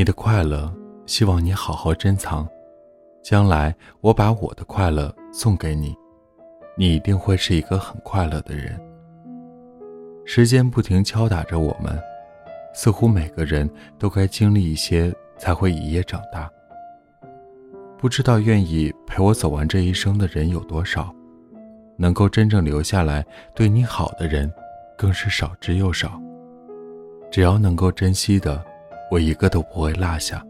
你的快乐，希望你好好珍藏。将来我把我的快乐送给你，你一定会是一个很快乐的人。时间不停敲打着我们，似乎每个人都该经历一些，才会一夜长大。不知道愿意陪我走完这一生的人有多少，能够真正留下来对你好的人，更是少之又少。只要能够珍惜的，我一个都不会落下。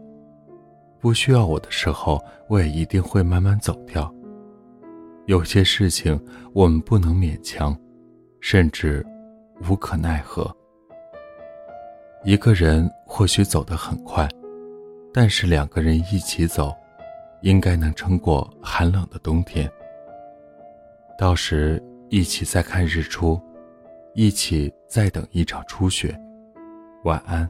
不需要我的时候，我也一定会慢慢走掉。有些事情我们不能勉强，甚至无可奈何。一个人或许走得很快，但是两个人一起走。应该能撑过寒冷的冬天。到时一起再看日出，一起再等一场初雪。晚安。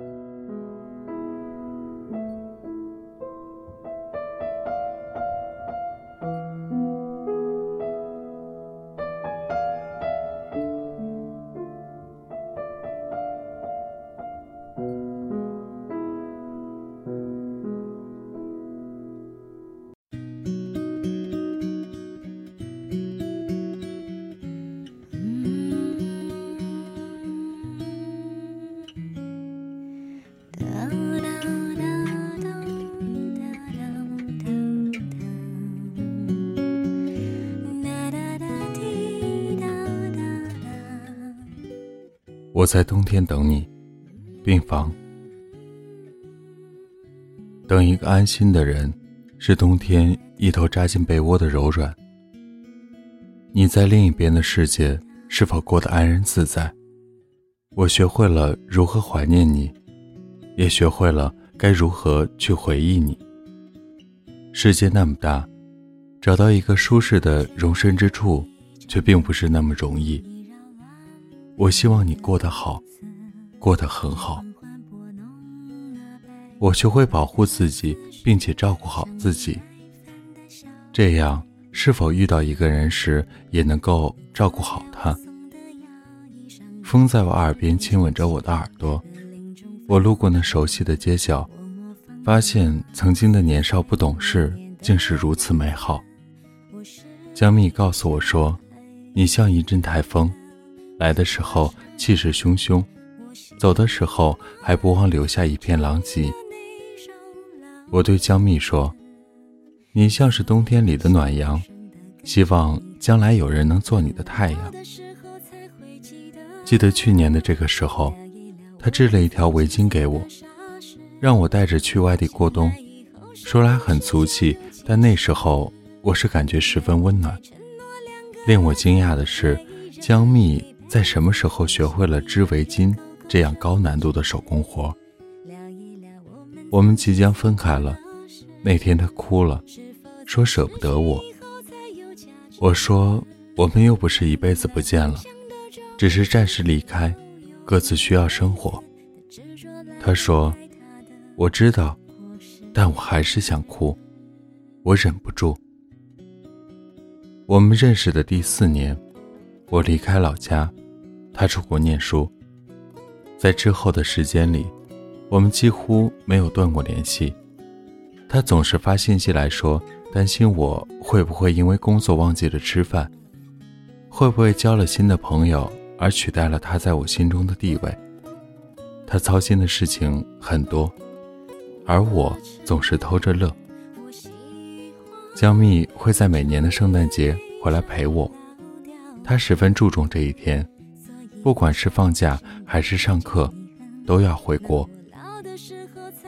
我在冬天等你，病房。等一个安心的人，是冬天一头扎进被窝的柔软。你在另一边的世界是否过得安然自在？我学会了如何怀念你，也学会了该如何去回忆你。世界那么大，找到一个舒适的容身之处，却并不是那么容易。我希望你过得好，过得很好。我学会保护自己，并且照顾好自己。这样，是否遇到一个人时，也能够照顾好他？风在我耳边亲吻着我的耳朵。我路过那熟悉的街角，发现曾经的年少不懂事，竟是如此美好。江蜜告诉我说：“你像一阵台风。”来的时候气势汹汹，走的时候还不忘留下一片狼藉。我对江蜜说：“你像是冬天里的暖阳，希望将来有人能做你的太阳。”记得去年的这个时候，他织了一条围巾给我，让我带着去外地过冬。说来很俗气，但那时候我是感觉十分温暖。令我惊讶的是，江蜜。在什么时候学会了织围巾这样高难度的手工活？我们即将分开了，那天他哭了，说舍不得我。我说我们又不是一辈子不见了，只是暂时离开，各自需要生活。他说我知道，但我还是想哭，我忍不住。我们认识的第四年，我离开老家。他出国念书，在之后的时间里，我们几乎没有断过联系。他总是发信息来说，担心我会不会因为工作忘记了吃饭，会不会交了新的朋友而取代了他在我心中的地位。他操心的事情很多，而我总是偷着乐。江蜜会在每年的圣诞节回来陪我，他十分注重这一天。不管是放假还是上课，都要回国。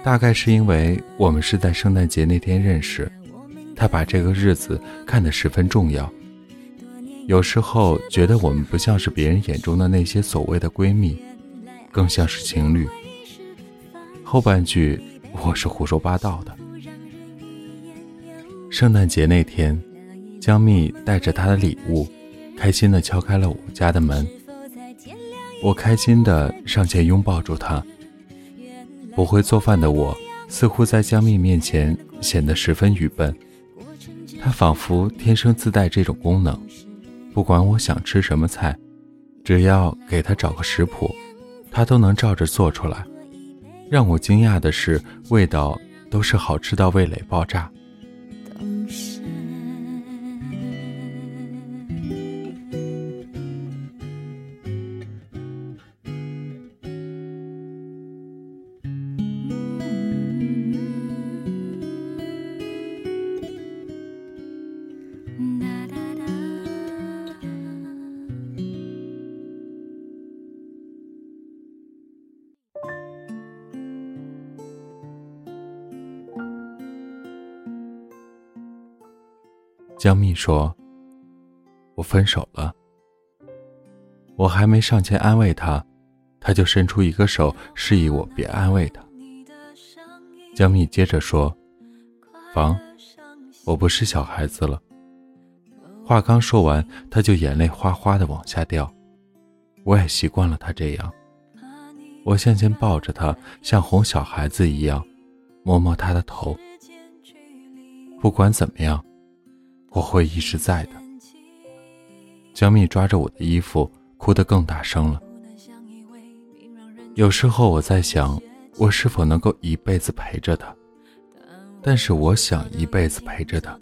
大概是因为我们是在圣诞节那天认识，他把这个日子看得十分重要。有时候觉得我们不像是别人眼中的那些所谓的闺蜜，更像是情侣。后半句我是胡说八道的。圣诞节那天，江蜜带着她的礼物，开心地敲开了我家的门。我开心地上前拥抱住他。不会做饭的我，似乎在江蜜面前显得十分愚笨。他仿佛天生自带这种功能，不管我想吃什么菜，只要给他找个食谱，他都能照着做出来。让我惊讶的是，味道都是好吃到味蕾爆炸。江蜜说：“我分手了。”我还没上前安慰他，他就伸出一个手示意我别安慰他。江蜜接着说：“房，我不是小孩子了。”话刚说完，他就眼泪哗哗的往下掉。我也习惯了他这样。我向前抱着他，像哄小孩子一样，摸摸他的头。不管怎么样。我会一直在的。江蜜抓着我的衣服，哭得更大声了。有时候我在想，我是否能够一辈子陪着她？但是我想一辈子陪着她。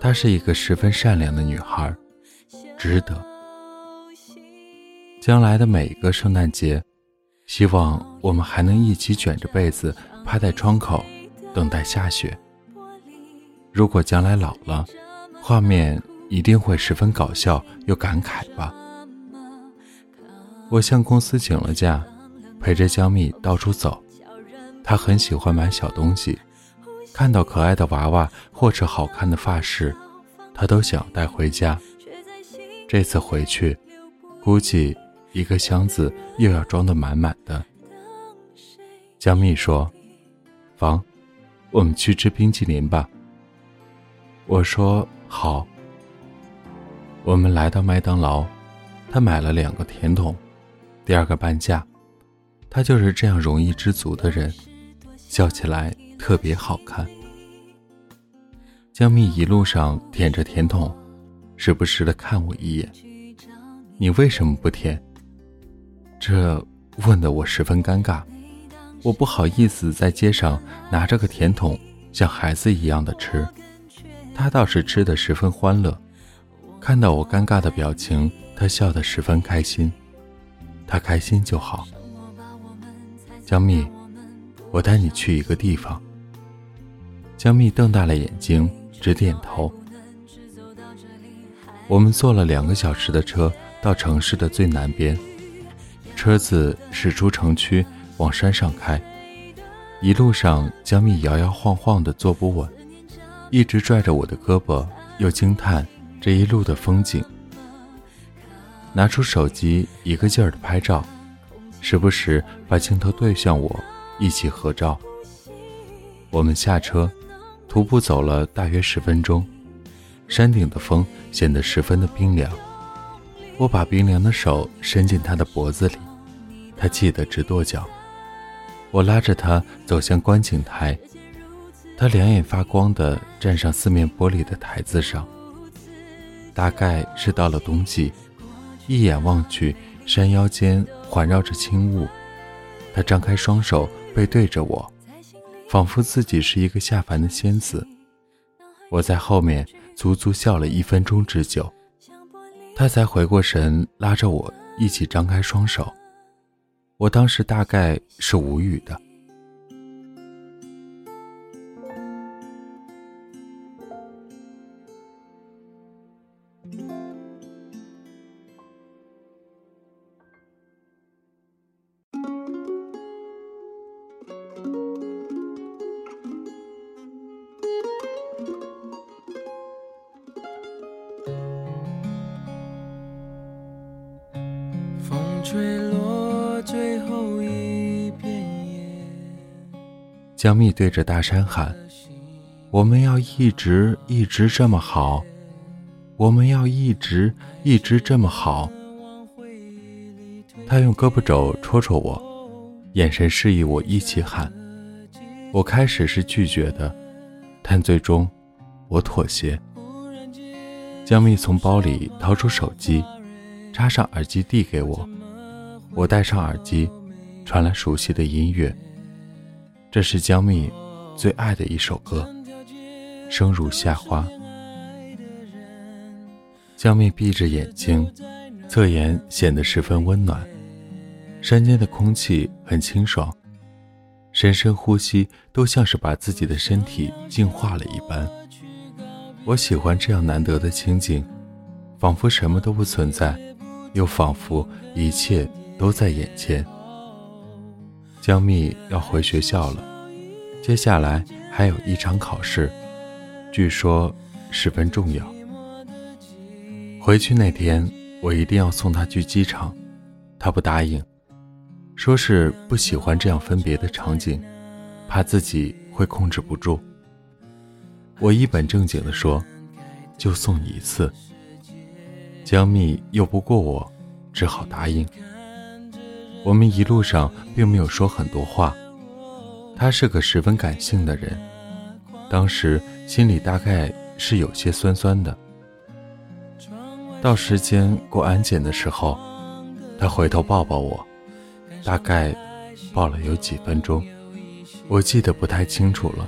她是一个十分善良的女孩，值得。将来的每一个圣诞节，希望我们还能一起卷着被子趴在窗口，等待下雪。如果将来老了，画面一定会十分搞笑又感慨吧。我向公司请了假，陪着江蜜到处走。她很喜欢买小东西，看到可爱的娃娃或者好看的发饰，她都想带回家。这次回去，估计一个箱子又要装得满满的。江蜜说：“房，我们去吃冰淇淋吧。”我说好。我们来到麦当劳，他买了两个甜筒，第二个半价。他就是这样容易知足的人，笑起来特别好看。江蜜一路上舔着甜筒，时不时的看我一眼。你为什么不舔？这问的我十分尴尬，我不好意思在街上拿着个甜筒，像孩子一样的吃。他倒是吃得十分欢乐，看到我尴尬的表情，他笑得十分开心。他开心就好。江蜜，我带你去一个地方。江蜜瞪大了眼睛，直点头。我们坐了两个小时的车到城市的最南边，车子驶出城区，往山上开。一路上，江蜜摇摇晃晃的坐不稳。一直拽着我的胳膊，又惊叹这一路的风景。拿出手机，一个劲儿的拍照，时不时把镜头对向我，一起合照。我们下车，徒步走了大约十分钟，山顶的风显得十分的冰凉。我把冰凉的手伸进他的脖子里，他气得直跺脚。我拉着他走向观景台。他两眼发光地站上四面玻璃的台子上。大概是到了冬季，一眼望去，山腰间环绕着轻雾。他张开双手，背对着我，仿佛自己是一个下凡的仙子。我在后面足足笑了一分钟之久，他才回过神，拉着我一起张开双手。我当时大概是无语的。江蜜对着大山喊：“我们要一直一直这么好，我们要一直一直这么好。”他用胳膊肘戳戳我，眼神示意我一起喊。我开始是拒绝的，但最终我妥协。江蜜从包里掏出手机，插上耳机递给我，我戴上耳机，传来熟悉的音乐。这是江蜜最爱的一首歌，《生如夏花》。江蜜闭着眼睛，侧颜显得十分温暖。山间的空气很清爽，深深呼吸都像是把自己的身体净化了一般。我喜欢这样难得的清静，仿佛什么都不存在，又仿佛一切都在眼前。江蜜要回学校了，接下来还有一场考试，据说十分重要。回去那天，我一定要送他去机场，他不答应，说是不喜欢这样分别的场景，怕自己会控制不住。我一本正经地说：“就送你一次。”江蜜拗不过我，只好答应。我们一路上并没有说很多话，他是个十分感性的人，当时心里大概是有些酸酸的。到时间过安检的时候，他回头抱抱我，大概抱了有几分钟，我记得不太清楚了。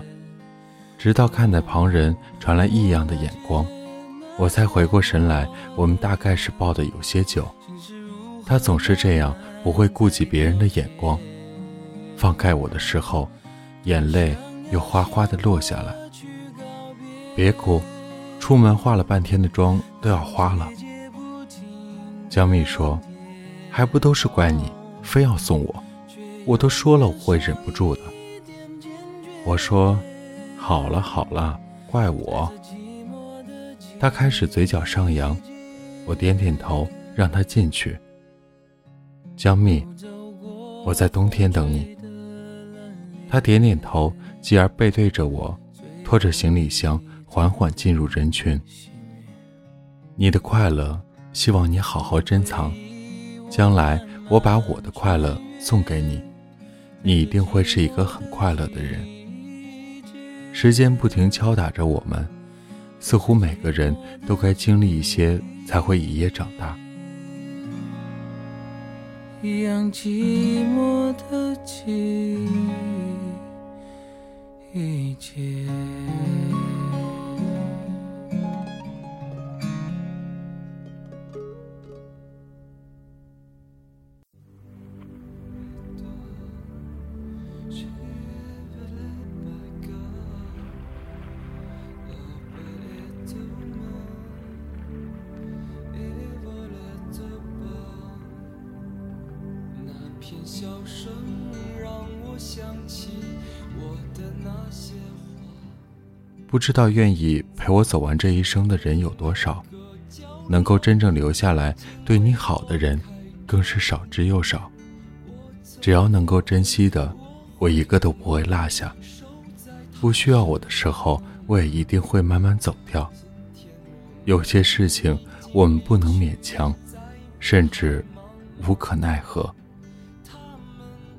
直到看到旁人传来异样的眼光，我才回过神来。我们大概是抱得有些久，他总是这样，不会顾及别人的眼光。放开我的时候，眼泪又哗哗的落下来。别哭，出门化了半天的妆都要花了。江蜜说：“还不都是怪你，非要送我，我都说了我会忍不住的。”我说：“好了好了，怪我。”他开始嘴角上扬，我点点头让他进去。江蜜，我在冬天等你。他点点头，继而背对着我，拖着行李箱缓缓进入人群。你的快乐。希望你好好珍藏，将来我把我的快乐送给你，你一定会是一个很快乐的人。时间不停敲打着我们，似乎每个人都该经历一些，才会一夜长大。一样寂寞的季节不知道愿意陪我走完这一生的人有多少，能够真正留下来对你好的人，更是少之又少。只要能够珍惜的，我一个都不会落下。不需要我的时候，我也一定会慢慢走掉。有些事情我们不能勉强，甚至无可奈何。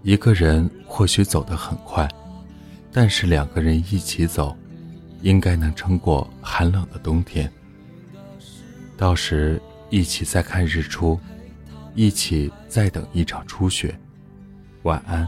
一个人或许走得很快，但是两个人一起走，应该能撑过寒冷的冬天。到时一起再看日出，一起再等一场初雪。晚安。